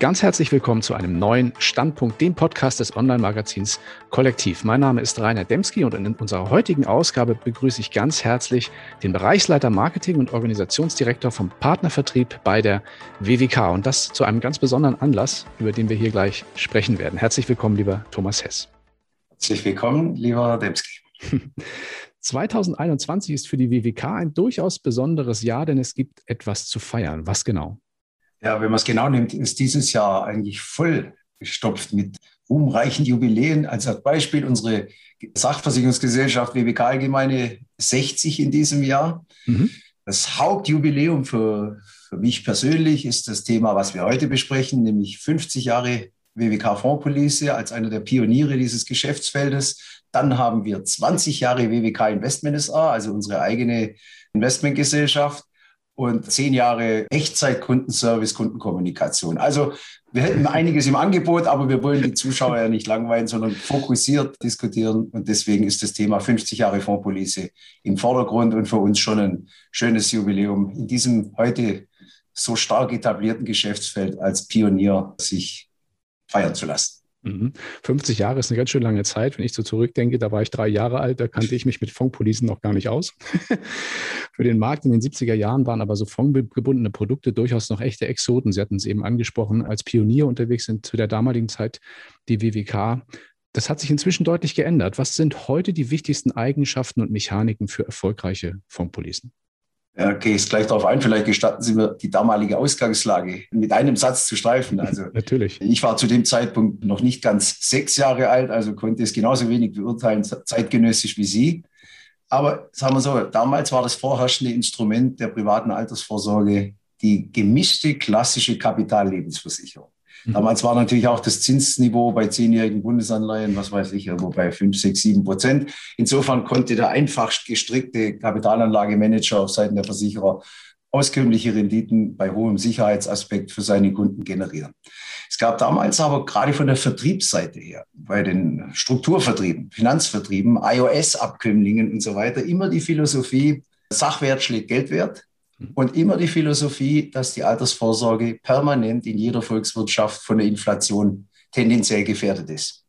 Ganz herzlich willkommen zu einem neuen Standpunkt, dem Podcast des Online-Magazins Kollektiv. Mein Name ist Rainer Demski und in unserer heutigen Ausgabe begrüße ich ganz herzlich den Bereichsleiter Marketing und Organisationsdirektor vom Partnervertrieb bei der WWK und das zu einem ganz besonderen Anlass, über den wir hier gleich sprechen werden. Herzlich willkommen, lieber Thomas Hess. Herzlich willkommen, lieber Demski. 2021 ist für die WWK ein durchaus besonderes Jahr, denn es gibt etwas zu feiern. Was genau? Ja, wenn man es genau nimmt, ist dieses Jahr eigentlich voll gestopft mit ruhmreichen Jubiläen. Als Beispiel unsere Sachversicherungsgesellschaft WBK Allgemeine 60 in diesem Jahr. Mhm. Das Hauptjubiläum für, für mich persönlich ist das Thema, was wir heute besprechen, nämlich 50 Jahre WWK Fondspolice als einer der Pioniere dieses Geschäftsfeldes. Dann haben wir 20 Jahre WWK Investment SA, also unsere eigene Investmentgesellschaft und zehn Jahre Echtzeit-Kundenservice, Kundenkommunikation. Also wir hätten einiges im Angebot, aber wir wollen die Zuschauer ja nicht langweilen, sondern fokussiert diskutieren. Und deswegen ist das Thema 50 Jahre Fondspolice im Vordergrund und für uns schon ein schönes Jubiläum in diesem heute so stark etablierten Geschäftsfeld als Pionier sich feiern zu lassen. 50 mhm. Jahre ist eine ganz schön lange Zeit. Wenn ich so zurückdenke, da war ich drei Jahre alt, da kannte ich mich mit Fondpolisen noch gar nicht aus. Für den Markt in den 70er Jahren waren aber so fondgebundene Produkte durchaus noch echte Exoten. Sie hatten es eben angesprochen, als Pionier unterwegs sind zu der damaligen Zeit die WWK. Das hat sich inzwischen deutlich geändert. Was sind heute die wichtigsten Eigenschaften und Mechaniken für erfolgreiche Fondpolisen? Ja, gehe ich gleich darauf ein. Vielleicht gestatten Sie mir, die damalige Ausgangslage mit einem Satz zu streifen. Also, Natürlich. Ich war zu dem Zeitpunkt noch nicht ganz sechs Jahre alt, also konnte es genauso wenig beurteilen, zeitgenössisch wie Sie. Aber sagen wir so, damals war das vorherrschende Instrument der privaten Altersvorsorge die gemischte klassische Kapitallebensversicherung. Mhm. Damals war natürlich auch das Zinsniveau bei zehnjährigen Bundesanleihen, was weiß ich, irgendwo bei 5, 6, 7 Prozent. Insofern konnte der einfach gestrickte Kapitalanlagemanager auf Seiten der Versicherer auskömmliche Renditen bei hohem Sicherheitsaspekt für seine Kunden generieren. Es gab damals aber gerade von der Vertriebsseite her, bei den Strukturvertrieben, Finanzvertrieben, iOS-Abkömmlingen und so weiter, immer die Philosophie, Sachwert schlägt Geldwert. Und immer die Philosophie, dass die Altersvorsorge permanent in jeder Volkswirtschaft von der Inflation tendenziell gefährdet ist.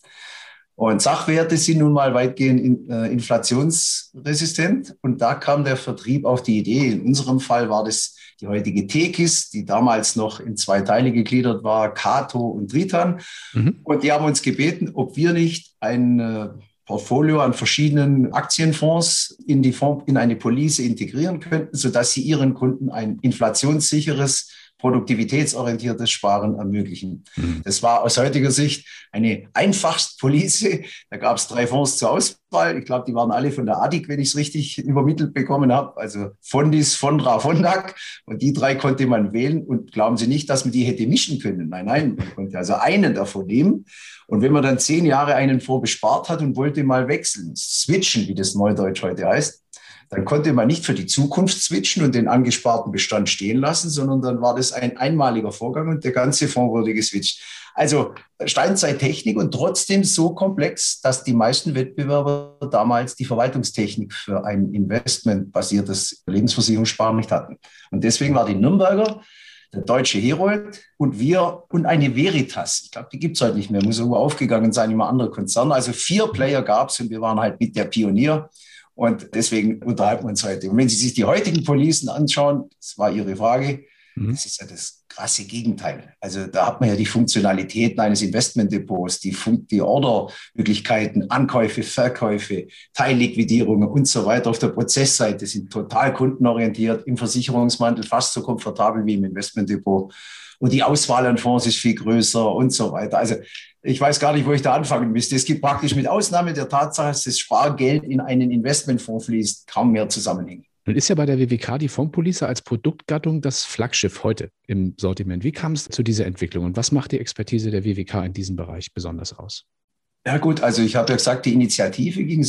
Und Sachwerte sind nun mal weitgehend äh, inflationsresistent. Und da kam der Vertrieb auf die Idee. In unserem Fall war das die heutige Tekis, die damals noch in zwei Teile gegliedert war, Kato und Tritan. Mhm. Und die haben uns gebeten, ob wir nicht ein äh, Portfolio an verschiedenen Aktienfonds in, die Fonds, in eine Police integrieren könnten, sodass sie ihren Kunden ein inflationssicheres, produktivitätsorientiertes Sparen ermöglichen. Mhm. Das war aus heutiger Sicht eine einfachste Police. Da gab es drei Fonds zur Auswahl. Ich glaube, die waren alle von der ADIC, wenn ich es richtig übermittelt bekommen habe. Also Fondis, Fondra, Fondac. Und die drei konnte man wählen. Und glauben Sie nicht, dass man die hätte mischen können. Nein, nein, man konnte also einen davon nehmen. Und wenn man dann zehn Jahre einen Fonds bespart hat und wollte mal wechseln, switchen, wie das Neudeutsch heute heißt, dann konnte man nicht für die Zukunft switchen und den angesparten Bestand stehen lassen, sondern dann war das ein einmaliger Vorgang und der ganze Fonds wurde geswitcht. Also Steinzeittechnik und trotzdem so komplex, dass die meisten Wettbewerber damals die Verwaltungstechnik für ein investmentbasiertes Lebensversicherungssparen nicht hatten. Und deswegen war die Nürnberger der deutsche Herold und wir und eine Veritas. Ich glaube, die gibt es heute nicht mehr, muss irgendwo aufgegangen sein, immer andere Konzerne. Also vier Player gab es und wir waren halt mit der Pionier. Und deswegen unterhalten wir uns heute. Und wenn Sie sich die heutigen Policen anschauen, das war Ihre Frage, mhm. das ist ja das krasse Gegenteil. Also da hat man ja die Funktionalitäten eines Investmentdepots, die, Fun die Ordermöglichkeiten, Ankäufe, Verkäufe, Teilliquidierungen und so weiter auf der Prozessseite sind total kundenorientiert, im Versicherungsmantel fast so komfortabel wie im Investmentdepot. Und die Auswahl an Fonds ist viel größer und so weiter. Also ich weiß gar nicht, wo ich da anfangen müsste. Es gibt praktisch mit Ausnahme der Tatsache, dass das Spargeld in einen Investmentfonds fließt, kaum mehr Zusammenhänge. Nun ist ja bei der WWK die Fondspolice als Produktgattung das Flaggschiff heute im Sortiment. Wie kam es zu dieser Entwicklung und was macht die Expertise der WWK in diesem Bereich besonders aus? Ja gut, also ich habe ja gesagt, die Initiative ging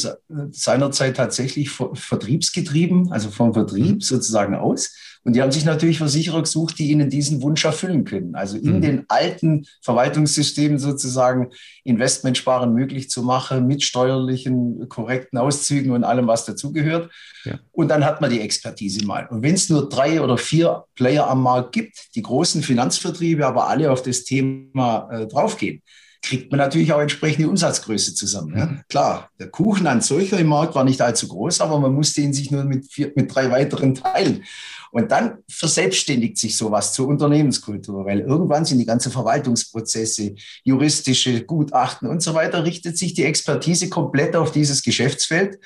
seinerzeit tatsächlich vertriebsgetrieben, also vom Vertrieb mhm. sozusagen aus. Und die haben sich natürlich Versicherer gesucht, die ihnen diesen Wunsch erfüllen können. Also in mhm. den alten Verwaltungssystemen sozusagen Investmentsparen möglich zu machen mit steuerlichen korrekten Auszügen und allem, was dazugehört. Ja. Und dann hat man die Expertise mal. Und wenn es nur drei oder vier Player am Markt gibt, die großen Finanzvertriebe aber alle auf das Thema äh, draufgehen, kriegt man natürlich auch entsprechende Umsatzgröße zusammen. Ja? Klar, der Kuchen an solcher im Markt war nicht allzu groß, aber man musste ihn sich nur mit, vier, mit drei weiteren teilen. Und dann verselbstständigt sich sowas zur Unternehmenskultur, weil irgendwann sind die ganzen Verwaltungsprozesse, juristische Gutachten und so weiter, richtet sich die Expertise komplett auf dieses Geschäftsfeld.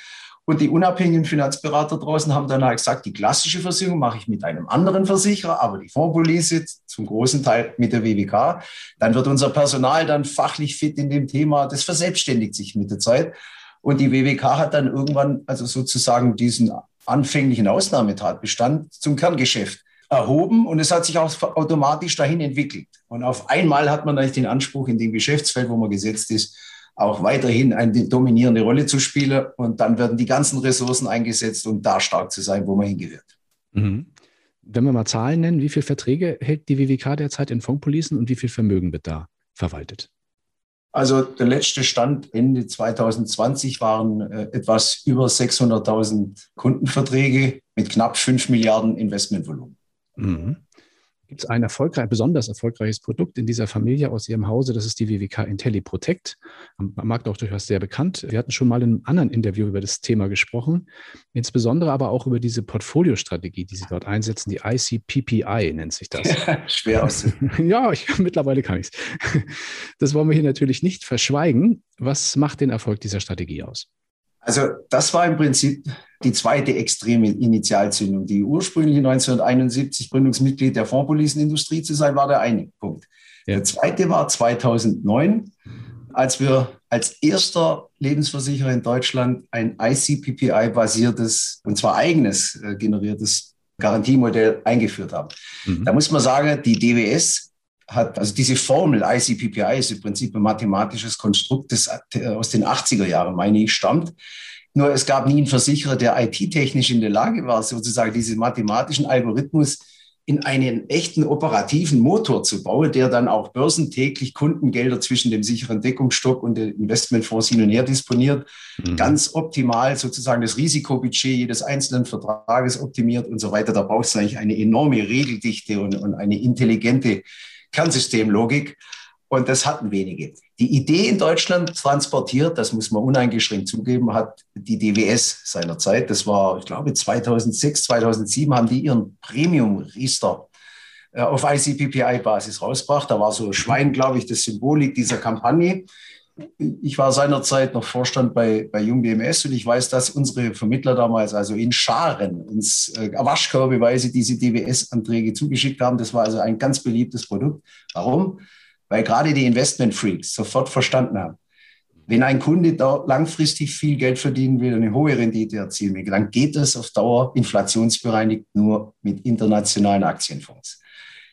Und die unabhängigen Finanzberater draußen haben dann halt gesagt, die klassische Versicherung mache ich mit einem anderen Versicherer, aber die Fondspolice zum großen Teil mit der WWK. Dann wird unser Personal dann fachlich fit in dem Thema. Das verselbstständigt sich mit der Zeit. Und die WWK hat dann irgendwann also sozusagen diesen anfänglichen Ausnahmetatbestand zum Kerngeschäft erhoben und es hat sich auch automatisch dahin entwickelt. Und auf einmal hat man eigentlich den Anspruch, in dem Geschäftsfeld, wo man gesetzt ist, auch weiterhin eine dominierende Rolle zu spielen. Und dann werden die ganzen Ressourcen eingesetzt, um da stark zu sein, wo man hingehört. Mhm. Wenn wir mal Zahlen nennen, wie viele Verträge hält die WWK derzeit in Fondspolicen und wie viel Vermögen wird da verwaltet? Also der letzte Stand Ende 2020 waren äh, etwas über 600.000 Kundenverträge mit knapp 5 Milliarden Investmentvolumen. Mhm. Gibt es ein erfolgreich, besonders erfolgreiches Produkt in dieser Familie aus Ihrem Hause? Das ist die WWK IntelliProtect. Am Markt auch durchaus sehr bekannt. Wir hatten schon mal in einem anderen Interview über das Thema gesprochen, insbesondere aber auch über diese Portfoliostrategie, die Sie dort einsetzen. Die ICPPI nennt sich das. Schwer aus. ja, ich, mittlerweile kann ich es. Das wollen wir hier natürlich nicht verschweigen. Was macht den Erfolg dieser Strategie aus? Also das war im Prinzip die zweite extreme Initialzündung. Die ursprüngliche 1971 Gründungsmitglied der Fondspolicenindustrie zu sein, war der eine Punkt. Ja. Der zweite war 2009, als wir als erster Lebensversicherer in Deutschland ein ICPPI-basiertes, und zwar eigenes äh, generiertes Garantiemodell eingeführt haben. Mhm. Da muss man sagen, die DWS hat, also diese Formel ICPPI ist im Prinzip ein mathematisches Konstrukt, das äh, aus den 80er Jahren, meine ich, stammt. Nur es gab nie einen Versicherer, der IT-technisch in der Lage war, sozusagen diesen mathematischen Algorithmus in einen echten operativen Motor zu bauen, der dann auch börsentäglich Kundengelder zwischen dem sicheren Deckungsstock und den Investmentfonds hin und her disponiert, mhm. ganz optimal sozusagen das Risikobudget jedes einzelnen Vertrages optimiert und so weiter. Da braucht es eigentlich eine enorme Regeldichte und, und eine intelligente Kernsystemlogik. Und das hatten wenige. Die Idee in Deutschland transportiert, das muss man uneingeschränkt zugeben, hat die DWS seinerzeit. Das war, ich glaube, 2006, 2007 haben die ihren Premium-Riester äh, auf ICPPI-Basis rausgebracht. Da war so Schwein, glaube ich, das Symbolik dieser Kampagne. Ich war seinerzeit noch Vorstand bei, bei Jung BMS und ich weiß, dass unsere Vermittler damals also in Scharen uns äh, Waschkörbeweise diese DWS-Anträge zugeschickt haben. Das war also ein ganz beliebtes Produkt. Warum? weil gerade die Investment-Freaks sofort verstanden haben, wenn ein Kunde da langfristig viel Geld verdienen will, eine hohe Rendite erzielen will, dann geht das auf Dauer inflationsbereinigt nur mit internationalen Aktienfonds.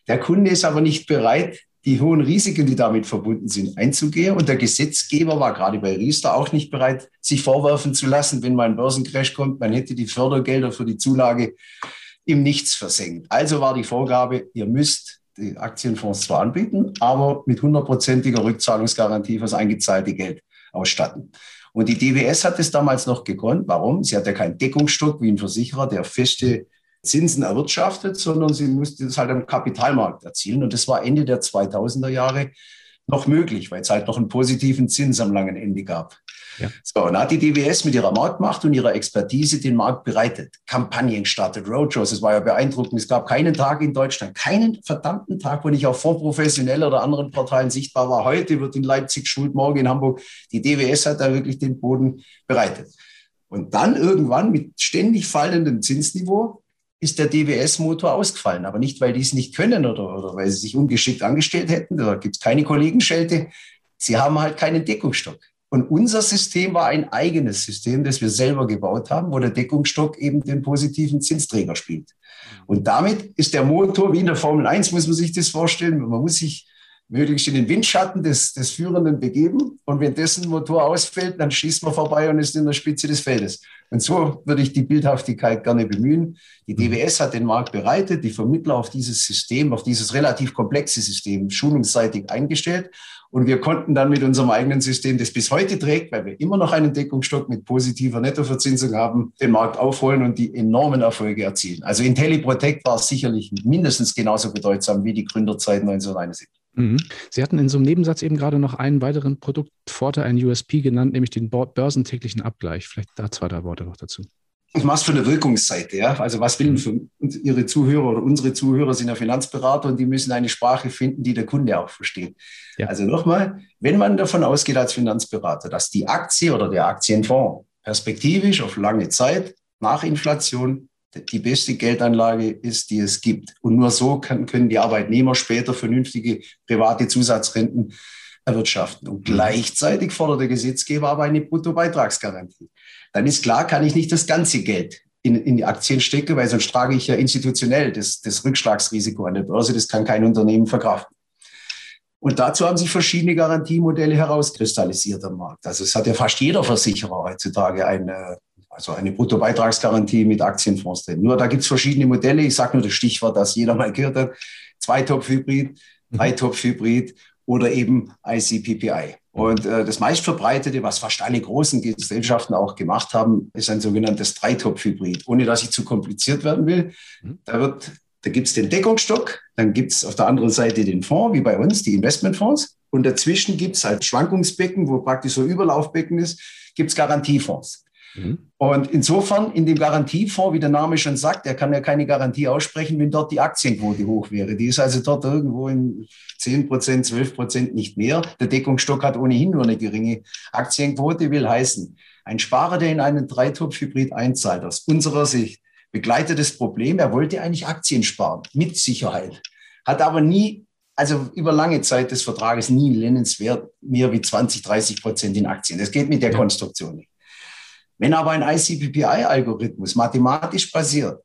Der Kunde ist aber nicht bereit, die hohen Risiken, die damit verbunden sind, einzugehen. Und der Gesetzgeber war gerade bei Riester auch nicht bereit, sich vorwerfen zu lassen, wenn mal ein Börsencrash kommt, man hätte die Fördergelder für die Zulage im Nichts versenkt. Also war die Vorgabe, ihr müsst die Aktienfonds zwar anbieten, aber mit hundertprozentiger Rückzahlungsgarantie für das eingezahlte Geld ausstatten. Und die DWS hat es damals noch gekonnt. Warum? Sie hat ja keinen Deckungsstock wie ein Versicherer, der feste Zinsen erwirtschaftet, sondern sie musste das halt am Kapitalmarkt erzielen. Und das war Ende der 2000er Jahre noch möglich, weil es halt noch einen positiven Zins am langen Ende gab. Ja. So, und hat die DWS mit ihrer Marktmacht und ihrer Expertise den Markt bereitet. Kampagnen gestartet, Roadshows, es war ja beeindruckend. Es gab keinen Tag in Deutschland, keinen verdammten Tag, wo nicht auf Fondsprofessionell oder anderen Portalen sichtbar war. Heute wird in Leipzig schuld, morgen in Hamburg. Die DWS hat da wirklich den Boden bereitet. Und dann irgendwann mit ständig fallendem Zinsniveau ist der DWS-Motor ausgefallen. Aber nicht, weil die es nicht können oder, oder weil sie sich ungeschickt angestellt hätten. Da gibt es keine Kollegenschelte. Sie haben halt keinen Deckungsstock. Und unser System war ein eigenes System, das wir selber gebaut haben, wo der Deckungsstock eben den positiven Zinsträger spielt. Und damit ist der Motor wie in der Formel 1, muss man sich das vorstellen. Man muss sich möglichst in den Windschatten des, des Führenden begeben. Und wenn dessen Motor ausfällt, dann schießt man vorbei und ist in der Spitze des Feldes. Und so würde ich die Bildhaftigkeit gerne bemühen. Die mhm. DWS hat den Markt bereitet, die Vermittler auf dieses System, auf dieses relativ komplexe System schulungsseitig eingestellt. Und wir konnten dann mit unserem eigenen System, das bis heute trägt, weil wir immer noch einen Deckungsstock mit positiver Nettoverzinsung haben, den Markt aufholen und die enormen Erfolge erzielen. Also IntelliProtect war sicherlich mindestens genauso bedeutsam wie die Gründerzeit 1971. Mhm. Sie hatten in so einem Nebensatz eben gerade noch einen weiteren Produktvorteil, einen USP genannt, nämlich den börsentäglichen Abgleich. Vielleicht da zwei, drei Worte noch dazu. Ich mache es für eine Wirkungsseite. Ja? Also was will für Ihre Zuhörer oder unsere Zuhörer sind ja Finanzberater und die müssen eine Sprache finden, die der Kunde auch versteht. Ja. Also nochmal, wenn man davon ausgeht als Finanzberater, dass die Aktie oder der Aktienfonds perspektivisch auf lange Zeit nach Inflation die beste Geldanlage ist, die es gibt. Und nur so kann, können die Arbeitnehmer später vernünftige private Zusatzrenten erwirtschaften. Und gleichzeitig fordert der Gesetzgeber aber eine Bruttobeitragsgarantie. Dann ist klar, kann ich nicht das ganze Geld in, in die Aktien stecken, weil sonst trage ich ja institutionell das, das Rückschlagsrisiko an der Börse. Das kann kein Unternehmen verkraften. Und dazu haben sich verschiedene Garantiemodelle herauskristallisiert am Markt. Also es hat ja fast jeder Versicherer heutzutage eine, also eine Bruttobeitragsgarantie mit Aktienfonds drin. Nur da gibt es verschiedene Modelle. Ich sage nur das Stichwort, das jeder mal gehört hat. Zweitopf-Hybrid, mhm. Dreitopf-Hybrid oder eben ICPPI. Und äh, das meistverbreitete, was fast alle großen Gesellschaften auch gemacht haben, ist ein sogenanntes Dreitopf-Hybrid. Ohne dass ich zu kompliziert werden will, mhm. da wird da gibt es den Deckungsstock, dann gibt es auf der anderen Seite den Fonds, wie bei uns, die Investmentfonds. Und dazwischen gibt es halt Schwankungsbecken, wo praktisch so Überlaufbecken ist, gibt es Garantiefonds. Mhm. Und insofern in dem Garantiefonds, wie der Name schon sagt, er kann ja keine Garantie aussprechen, wenn dort die Aktienquote hoch wäre. Die ist also dort irgendwo in 10 Prozent, 12 Prozent nicht mehr. Der Deckungsstock hat ohnehin nur eine geringe Aktienquote, will heißen, ein Sparer, der in einen Dreitopf-Hybrid einzahlt, aus unserer Sicht, begleitet das Problem, er wollte eigentlich Aktien sparen, mit Sicherheit, hat aber nie also über lange Zeit des Vertrages nie nennenswert mehr wie 20, 30 Prozent in Aktien. Das geht mit der Konstruktion nicht. Wenn aber ein ICPPI-Algorithmus mathematisch basiert,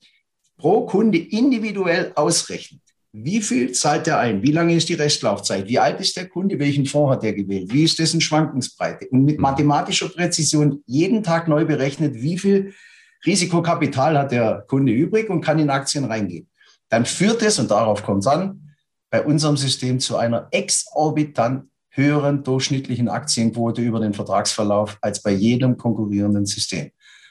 pro Kunde individuell ausrechnet, wie viel zahlt er ein? Wie lange ist die Restlaufzeit? Wie alt ist der Kunde? Welchen Fonds hat er gewählt? Wie ist dessen Schwankungsbreite? Und mit mhm. mathematischer Präzision jeden Tag neu berechnet, wie viel Risikokapital hat der Kunde übrig und kann in Aktien reingehen. Dann führt es, und darauf kommt es an, bei unserem System zu einer exorbitant höheren durchschnittlichen Aktienquote über den Vertragsverlauf als bei jedem konkurrierenden System.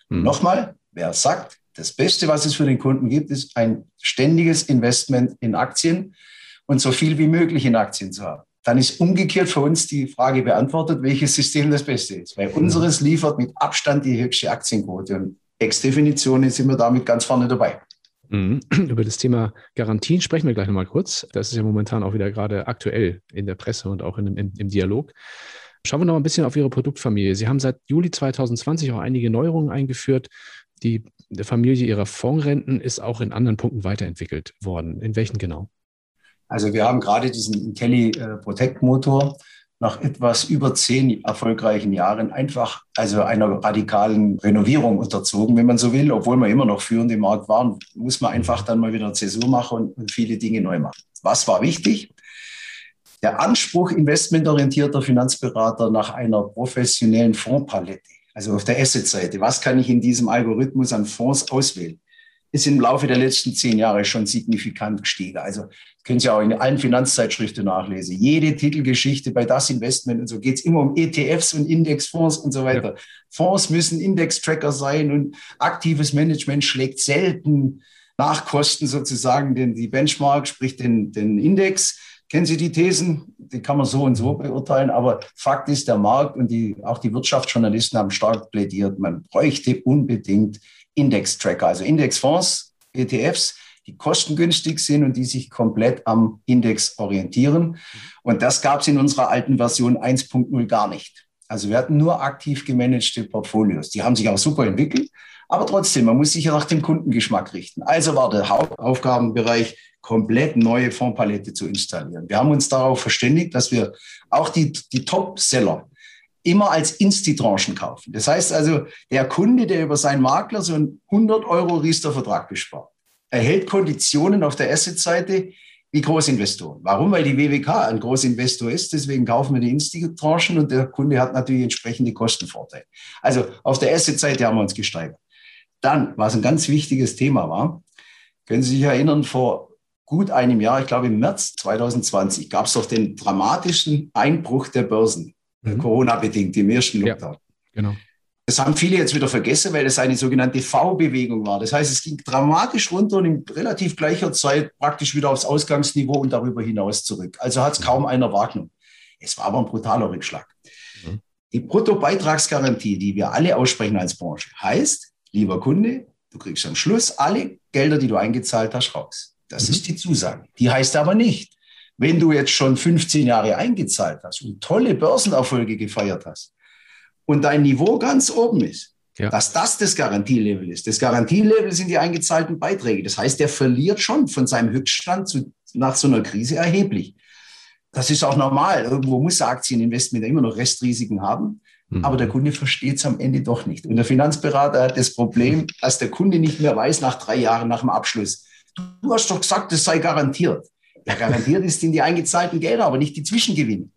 Mhm. Nochmal, wer sagt, das Beste, was es für den Kunden gibt, ist ein ständiges Investment in Aktien und so viel wie möglich in Aktien zu haben. Dann ist umgekehrt für uns die Frage beantwortet, welches System das Beste ist. Weil mhm. unseres liefert mit Abstand die höchste Aktienquote. Und Ex-Definition sind wir damit ganz vorne dabei. Mhm. Über das Thema Garantien sprechen wir gleich nochmal kurz. Das ist ja momentan auch wieder gerade aktuell in der Presse und auch in, im, im Dialog. Schauen wir noch ein bisschen auf Ihre Produktfamilie. Sie haben seit Juli 2020 auch einige Neuerungen eingeführt. Die Familie Ihrer Fondsrenten ist auch in anderen Punkten weiterentwickelt worden. In welchen genau? Also wir haben gerade diesen Intelli äh, Protect Motor nach etwas über zehn erfolgreichen Jahren einfach also einer radikalen Renovierung unterzogen, wenn man so will, obwohl wir immer noch führend im Markt waren, muss man einfach dann mal wieder Zäsur machen und viele Dinge neu machen. Was war wichtig? Der Anspruch investmentorientierter Finanzberater nach einer professionellen Fondspalette, also auf der Asset-Seite. Was kann ich in diesem Algorithmus an Fonds auswählen? Ist im Laufe der letzten zehn Jahre schon signifikant gestiegen. Also können Sie auch in allen Finanzzeitschriften nachlesen. Jede Titelgeschichte bei das Investment und so geht es immer um ETFs und Indexfonds und so weiter. Ja. Fonds müssen Index-Tracker sein und aktives Management schlägt selten Nachkosten sozusagen den, die Benchmark, sprich den, den Index. Kennen Sie die Thesen? Die kann man so und so beurteilen. Aber Fakt ist, der Markt und die, auch die Wirtschaftsjournalisten haben stark plädiert, man bräuchte unbedingt Index-Tracker, also Indexfonds, ETFs, die kostengünstig sind und die sich komplett am Index orientieren. Und das gab es in unserer alten Version 1.0 gar nicht. Also wir hatten nur aktiv gemanagte Portfolios. Die haben sich auch super entwickelt, aber trotzdem, man muss sich ja nach dem Kundengeschmack richten. Also war der Hauptaufgabenbereich, komplett neue Fondspalette zu installieren. Wir haben uns darauf verständigt, dass wir auch die, die Top-Seller, immer als Insti-Tranchen kaufen. Das heißt also, der Kunde, der über seinen Makler so einen 100 Euro Riester-Vertrag bespart, erhält Konditionen auf der Asset-Seite, wie Großinvestoren. Warum? Weil die WWK ein Großinvestor ist, deswegen kaufen wir die Instigtranchen und der Kunde hat natürlich entsprechende Kostenvorteile. Also auf der Asset-Seite haben wir uns gesteigert. Dann, was ein ganz wichtiges Thema war, können Sie sich erinnern, vor gut einem Jahr, ich glaube im März 2020, gab es doch den dramatischen Einbruch der Börsen, mhm. Corona-bedingt, im ersten Lockdown. Ja, genau. Das haben viele jetzt wieder vergessen, weil das eine sogenannte V-Bewegung war. Das heißt, es ging dramatisch runter und in relativ gleicher Zeit praktisch wieder aufs Ausgangsniveau und darüber hinaus zurück. Also hat es kaum einer wahrgenommen. Es war aber ein brutaler Rückschlag. Mhm. Die Bruttobeitragsgarantie, die wir alle aussprechen als Branche, heißt, lieber Kunde, du kriegst am Schluss alle Gelder, die du eingezahlt hast, raus. Das mhm. ist die Zusage. Die heißt aber nicht, wenn du jetzt schon 15 Jahre eingezahlt hast und tolle Börsenerfolge gefeiert hast, und dein Niveau ganz oben ist, ja. dass das das Garantielevel ist. Das Garantielevel sind die eingezahlten Beiträge. Das heißt, der verliert schon von seinem Höchststand zu, nach so einer Krise erheblich. Das ist auch normal. Irgendwo muss Aktieninvestment immer noch Restrisiken haben. Mhm. Aber der Kunde versteht es am Ende doch nicht. Und der Finanzberater hat das Problem, dass der Kunde nicht mehr weiß nach drei Jahren nach dem Abschluss. Du hast doch gesagt, das sei garantiert. Ja, garantiert ist in die eingezahlten Gelder, aber nicht die Zwischengewinne.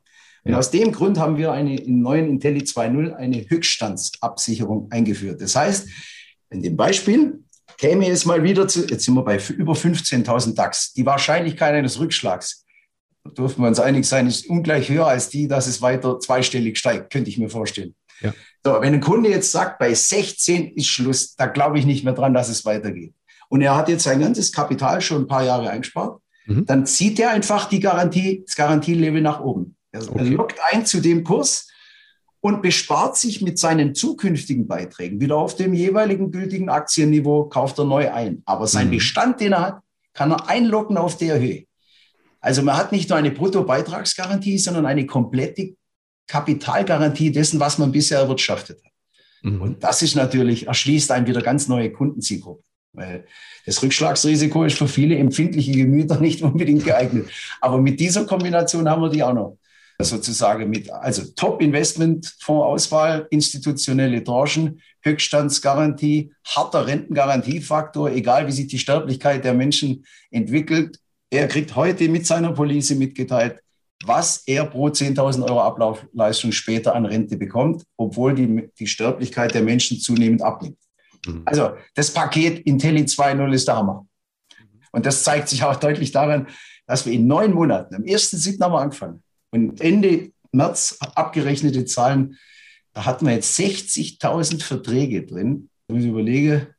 Und ja. aus dem Grund haben wir eine, im neuen Intelli 2.0 eine Höchststandsabsicherung eingeführt. Das heißt, in dem Beispiel käme es mal wieder zu, jetzt sind wir bei über 15.000 DAX. Die Wahrscheinlichkeit eines Rückschlags, da dürfen wir uns einig sein, ist ungleich höher als die, dass es weiter zweistellig steigt, könnte ich mir vorstellen. Ja. So, wenn ein Kunde jetzt sagt, bei 16 ist Schluss, da glaube ich nicht mehr dran, dass es weitergeht. Und er hat jetzt sein ganzes Kapital schon ein paar Jahre eingespart, mhm. dann zieht er einfach die Garantie, das Garantielevel nach oben. Er, okay. lockt ein zu dem Kurs und bespart sich mit seinen zukünftigen Beiträgen wieder auf dem jeweiligen gültigen Aktienniveau, kauft er neu ein. Aber sein mhm. Bestand, den er hat, kann er einloggen auf der Höhe. Also man hat nicht nur eine Bruttobeitragsgarantie, sondern eine komplette Kapitalgarantie dessen, was man bisher erwirtschaftet hat. Mhm. Und das ist natürlich, erschließt einem wieder ganz neue Kundenzielgruppen. Weil das Rückschlagsrisiko ist für viele empfindliche Gemüter nicht unbedingt geeignet. Aber mit dieser Kombination haben wir die auch noch sozusagen mit, also Top-Investment-Fondsauswahl, institutionelle Tranchen, Höchststandsgarantie, harter Rentengarantiefaktor, egal wie sich die Sterblichkeit der Menschen entwickelt. Er kriegt heute mit seiner Police mitgeteilt, was er pro 10.000 Euro Ablaufleistung später an Rente bekommt, obwohl die, die Sterblichkeit der Menschen zunehmend abnimmt. Mhm. Also das Paket Intelli 2.0 ist der Hammer. Und das zeigt sich auch deutlich daran, dass wir in neun Monaten, am 1.7. haben wir angefangen, und Ende März abgerechnete Zahlen, da hatten wir jetzt 60.000 Verträge drin. Wenn ich überlege,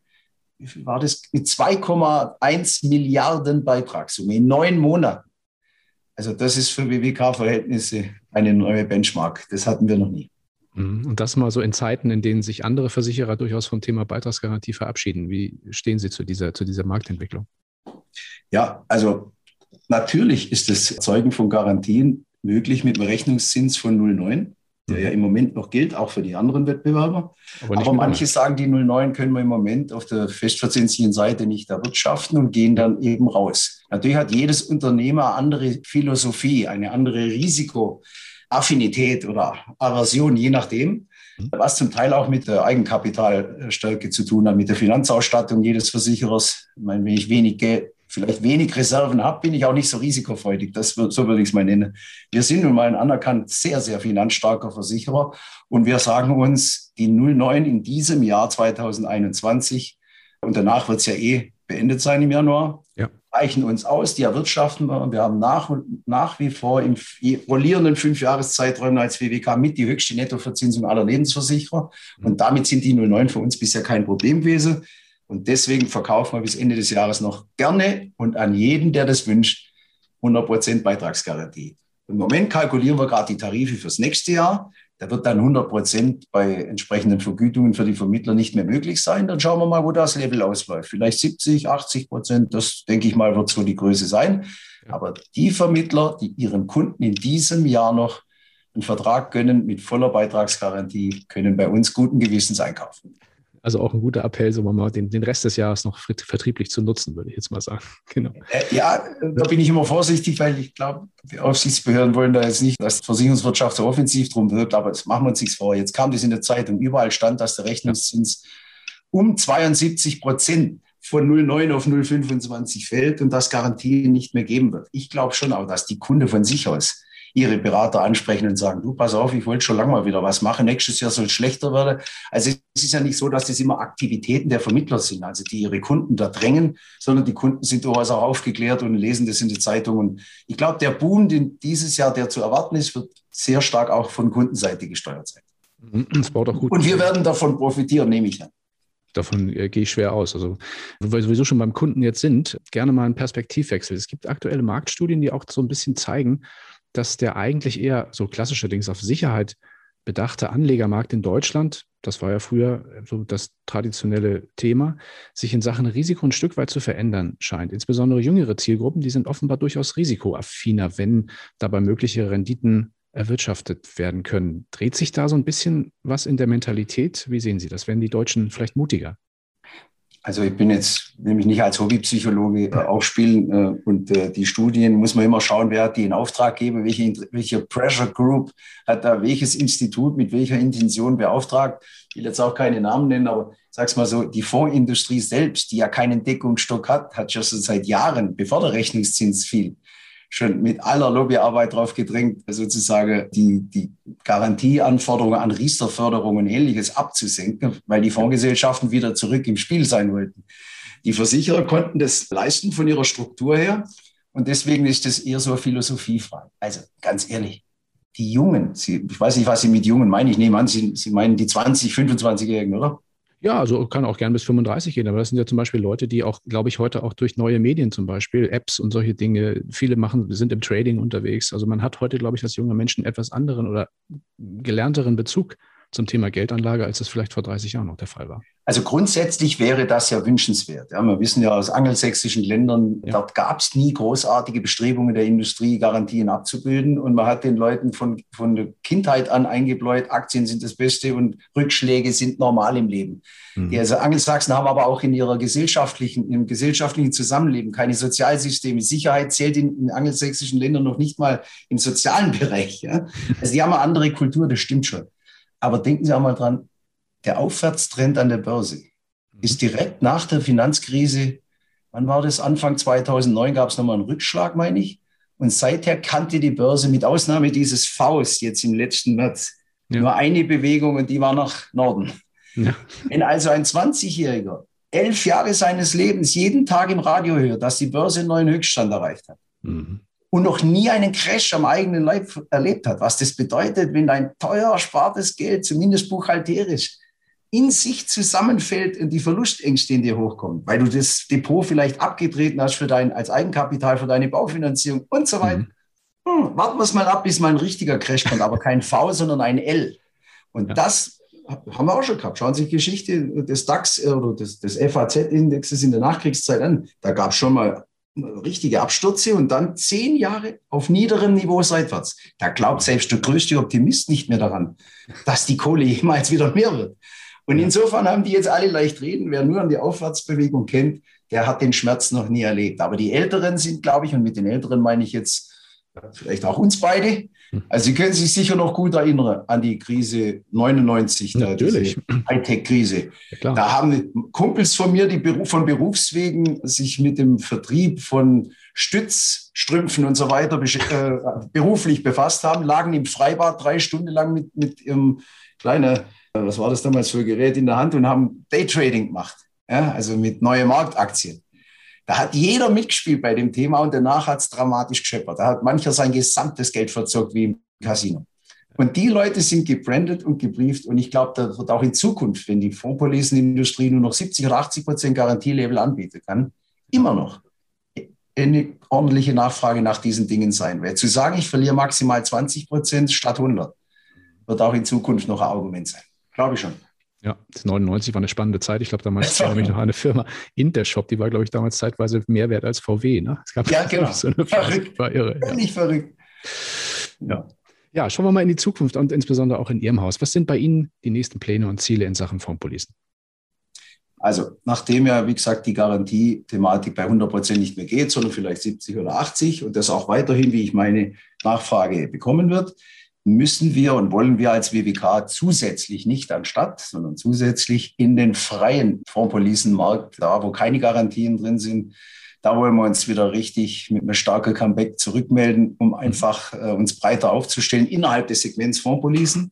wie viel war das? Mit 2,1 Milliarden Beitragssumme in neun Monaten. Also das ist für BWK-Verhältnisse eine neue Benchmark. Das hatten wir noch nie. Mhm. Und das mal so in Zeiten, in denen sich andere Versicherer durchaus vom Thema Beitragsgarantie verabschieden. Wie stehen Sie zu dieser, zu dieser Marktentwicklung? Ja, also natürlich ist das Zeugen von Garantien möglich mit einem Rechnungszins von 0,9, der ja im Moment noch gilt, auch für die anderen Wettbewerber. Aber, Aber manche sagen, die 0,9 können wir im Moment auf der festverzinslichen Seite nicht erwirtschaften und gehen dann eben raus. Natürlich hat jedes Unternehmer eine andere Philosophie, eine andere Risikoaffinität oder Aversion, je nachdem mhm. was zum Teil auch mit der Eigenkapitalstärke zu tun hat, mit der Finanzausstattung jedes Versicherers. Ich meine, wenn ich wenig Geld, vielleicht wenig Reserven habe, bin ich auch nicht so risikofreudig. Das, so würde ich es mal nennen. Wir sind nun mal ein anerkannt sehr, sehr finanzstarker Versicherer und wir sagen uns, die 09 in diesem Jahr 2021 und danach wird es ja eh beendet sein im Januar, ja. reichen uns aus, die erwirtschaften wir. Und wir haben nach, nach wie vor im rollierenden Fünfjahreszeiträumen als WWK mit die höchste Nettoverzinsung aller Lebensversicherer. Und damit sind die 09 für uns bisher kein Problem gewesen. Und deswegen verkaufen wir bis Ende des Jahres noch gerne und an jeden, der das wünscht, 100% Beitragsgarantie. Im Moment kalkulieren wir gerade die Tarife fürs nächste Jahr. Da wird dann 100% bei entsprechenden Vergütungen für die Vermittler nicht mehr möglich sein. Dann schauen wir mal, wo das Level ausläuft. Vielleicht 70, 80 Prozent. Das denke ich mal, wird so die Größe sein. Aber die Vermittler, die ihren Kunden in diesem Jahr noch einen Vertrag gönnen mit voller Beitragsgarantie, können bei uns guten Gewissens einkaufen. Also auch ein guter Appell, so mal den, den Rest des Jahres noch vertrieblich zu nutzen, würde ich jetzt mal sagen. Genau. Äh, ja, da bin ich immer vorsichtig, weil ich glaube, die Aufsichtsbehörden wollen da jetzt nicht, dass die Versicherungswirtschaft so offensiv drum wirkt, aber das machen wir uns nichts vor. Jetzt kam das in der Zeitung, überall stand, dass der Rechnungszins um 72 Prozent von 0,9 auf 0,25 fällt und das Garantien nicht mehr geben wird. Ich glaube schon auch, dass die Kunde von sich aus ihre Berater ansprechen und sagen, du, pass auf, ich wollte schon lange mal wieder was machen, nächstes Jahr soll es schlechter werden. Also es ist ja nicht so, dass das immer Aktivitäten der Vermittler sind, also die ihre Kunden da drängen, sondern die Kunden sind durchaus auch aufgeklärt und lesen das in der Zeitung. Und ich glaube, der Boom, den dieses Jahr, der zu erwarten ist, wird sehr stark auch von Kundenseite gesteuert sein. Das baut auch gut. Und wir werden davon profitieren, nehme ich an davon äh, gehe ich schwer aus. Also, wo wir sowieso schon beim Kunden jetzt sind, gerne mal einen Perspektivwechsel. Es gibt aktuelle Marktstudien, die auch so ein bisschen zeigen, dass der eigentlich eher so klassischerdings auf Sicherheit bedachte Anlegermarkt in Deutschland, das war ja früher so das traditionelle Thema, sich in Sachen Risiko ein Stück weit zu verändern scheint. Insbesondere jüngere Zielgruppen, die sind offenbar durchaus risikoaffiner, wenn dabei mögliche Renditen erwirtschaftet werden können. Dreht sich da so ein bisschen was in der Mentalität? Wie sehen Sie das? Werden die Deutschen vielleicht mutiger? Also ich bin jetzt nämlich nicht als Hobbypsychologe äh, aufspielen äh, und äh, die Studien muss man immer schauen, wer hat die in Auftrag gegeben, welche, welche Pressure Group hat da welches Institut mit welcher Intention beauftragt. Ich will jetzt auch keine Namen nennen, aber sag's mal so, die Fondsindustrie selbst, die ja keinen Deckungsstock hat, hat schon seit Jahren, bevor der Rechnungszins fiel, schon mit aller Lobbyarbeit darauf gedrängt, sozusagen die, die Garantieanforderungen an Riester-Förderung und ähnliches abzusenken, weil die Fondsgesellschaften wieder zurück im Spiel sein wollten. Die Versicherer konnten das leisten von ihrer Struktur her und deswegen ist das eher so eine Philosophiefrage. Also ganz ehrlich, die Jungen, Sie, ich weiß nicht, was Sie mit Jungen meinen, ich nehme an, Sie, Sie meinen die 20, 25-Jährigen, oder? Ja, also kann auch gern bis 35 gehen, aber das sind ja zum Beispiel Leute, die auch, glaube ich, heute auch durch neue Medien zum Beispiel, Apps und solche Dinge, viele machen, sind im Trading unterwegs. Also man hat heute, glaube ich, als junge Menschen etwas anderen oder gelernteren Bezug zum Thema Geldanlage, als es vielleicht vor 30 Jahren noch der Fall war. Also grundsätzlich wäre das ja wünschenswert. Ja, wir wissen ja aus angelsächsischen Ländern, ja. dort gab es nie großartige Bestrebungen der Industrie, Garantien abzubilden. Und man hat den Leuten von, von der Kindheit an eingebläut, Aktien sind das Beste und Rückschläge sind normal im Leben. Mhm. Die also Angelsachsen haben aber auch in ihrer gesellschaftlichen, im gesellschaftlichen Zusammenleben keine Sozialsysteme. Sicherheit zählt in, in angelsächsischen Ländern noch nicht mal im sozialen Bereich. Ja? Also die haben eine andere Kultur, das stimmt schon. Aber denken Sie auch mal dran, der Aufwärtstrend an der Börse ist direkt nach der Finanzkrise, wann war das? Anfang 2009 gab es nochmal einen Rückschlag, meine ich. Und seither kannte die Börse mit Ausnahme dieses Faust jetzt im letzten März ja. nur eine Bewegung und die war nach Norden. Ja. Wenn also ein 20-Jähriger elf Jahre seines Lebens jeden Tag im Radio hört, dass die Börse einen neuen Höchststand erreicht hat, mhm und noch nie einen Crash am eigenen Leib erlebt hat. Was das bedeutet, wenn dein teuer erspartes Geld, zumindest buchhalterisch, in sich zusammenfällt und die Verlustängste in dir hochkommen, weil du das Depot vielleicht abgetreten hast für dein, als Eigenkapital für deine Baufinanzierung und so weiter. Mhm. Hm, warten wir es mal ab, bis mal ein richtiger Crash kommt, aber kein V, sondern ein L. Und ja. das haben wir auch schon gehabt. Schauen Sie sich die Geschichte des DAX äh, oder des, des FAZ-Indexes in der Nachkriegszeit an. Da gab es schon mal richtige Abstürze und dann zehn Jahre auf niederem Niveau seitwärts. Da glaubt selbst der größte Optimist nicht mehr daran, dass die Kohle jemals wieder mehr wird. Und insofern haben die jetzt alle leicht reden. Wer nur an die Aufwärtsbewegung kennt, der hat den Schmerz noch nie erlebt. Aber die Älteren sind, glaube ich, und mit den Älteren meine ich jetzt vielleicht auch uns beide. Hm. Also Sie können sich sicher noch gut erinnern an die Krise 99, Natürlich. Hightech-Krise. Ja, da haben Kumpels von mir, die von Berufswegen sich mit dem Vertrieb von Stützstrümpfen und so weiter äh, beruflich befasst haben, lagen im Freibad drei Stunden lang mit, mit ihrem kleinen, äh, was war das damals für Gerät in der Hand und haben Daytrading gemacht. Ja, also mit neuen Marktaktien. Da hat jeder mitgespielt bei dem Thema und danach hat es dramatisch gescheppert. Da hat mancher sein gesamtes Geld verzockt wie im Casino. Und die Leute sind gebrandet und gebrieft. Und ich glaube, da wird auch in Zukunft, wenn die Fondspolicenindustrie nur noch 70 oder 80 Prozent Garantielabel anbieten kann, immer noch eine ordentliche Nachfrage nach diesen Dingen sein. Weil zu sagen, ich verliere maximal 20 Prozent statt 100, wird auch in Zukunft noch ein Argument sein. Glaube ich schon. Ja, 99 war eine spannende Zeit. Ich glaube, damals war nämlich noch eine Firma, Intershop, die war, glaube ich, damals zeitweise mehr wert als VW. Ne? Es gab ja, genau. So eine verrückt. War irre. Ja. verrückt. Ja. ja, schauen wir mal in die Zukunft und insbesondere auch in Ihrem Haus. Was sind bei Ihnen die nächsten Pläne und Ziele in Sachen Fondspolicen? Also, nachdem ja, wie gesagt, die Garantiethematik bei 100 Prozent nicht mehr geht, sondern vielleicht 70 oder 80 und das auch weiterhin, wie ich meine, Nachfrage bekommen wird, müssen wir und wollen wir als WWK zusätzlich nicht anstatt, sondern zusätzlich in den freien Fondspolicenmarkt, da wo keine Garantien drin sind, da wollen wir uns wieder richtig mit einem starken Comeback zurückmelden, um einfach äh, uns breiter aufzustellen innerhalb des Segments Fondspolicen.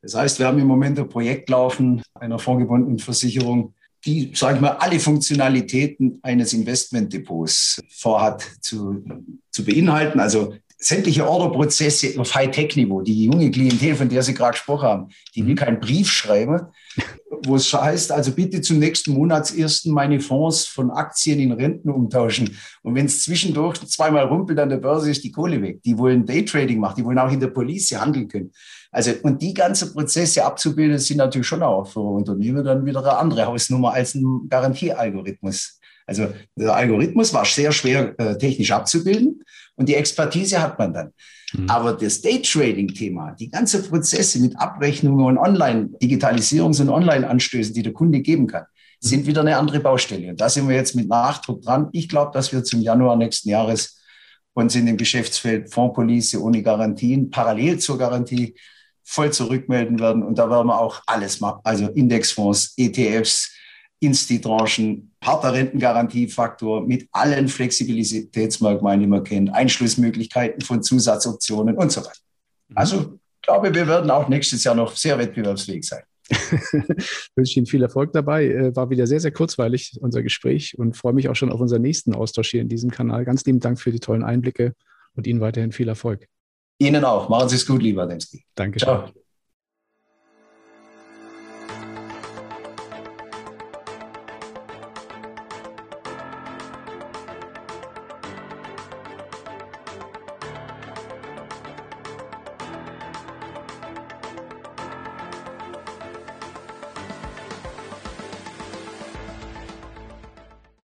Das heißt, wir haben im Moment ein Projekt laufen einer fondgebundenen Versicherung, die, sage ich mal, alle Funktionalitäten eines Investmentdepots vorhat zu, zu beinhalten. Also sämtliche Orderprozesse auf High-Tech-Niveau. Die junge Klientel, von der Sie gerade gesprochen haben, die will mhm. keinen Brief schreiben, wo es heißt, also bitte zum nächsten Monatsersten meine Fonds von Aktien in Renten umtauschen. Und wenn es zwischendurch zweimal rumpelt an der Börse, ist die Kohle weg. Die wollen Daytrading machen, die wollen auch in der Police handeln können. Also, und die ganzen Prozesse abzubilden, sind natürlich schon auch für Unternehmen dann wieder eine andere Hausnummer als ein Garantiealgorithmus. Also der Algorithmus war sehr schwer äh, technisch abzubilden und die Expertise hat man dann. Mhm. Aber das Day-Trading-Thema, die ganzen Prozesse mit Abrechnungen und Online, Digitalisierungs- und Online-Anstößen, die der Kunde geben kann, mhm. sind wieder eine andere Baustelle. Und da sind wir jetzt mit Nachdruck dran. Ich glaube, dass wir zum Januar nächsten Jahres uns in dem Geschäftsfeld Fondspolice ohne Garantien, parallel zur Garantie, voll zurückmelden werden. Und da werden wir auch alles machen. Also Indexfonds, ETFs, Insti-Tranchen, harter Rentengarantiefaktor mit allen Flexibilitätsmerkmalen, die man kennt, Einschlussmöglichkeiten von Zusatzoptionen und so weiter. Mhm. Also ich glaube, wir werden auch nächstes Jahr noch sehr wettbewerbsfähig sein. wünsche Ihnen viel Erfolg dabei. Äh, war wieder sehr, sehr kurzweilig, unser Gespräch und freue mich auch schon auf unseren nächsten Austausch hier in diesem Kanal. Ganz lieben Dank für die tollen Einblicke und Ihnen weiterhin viel Erfolg. Ihnen auch. Machen Sie es gut, lieber Demski. Danke. Ciao.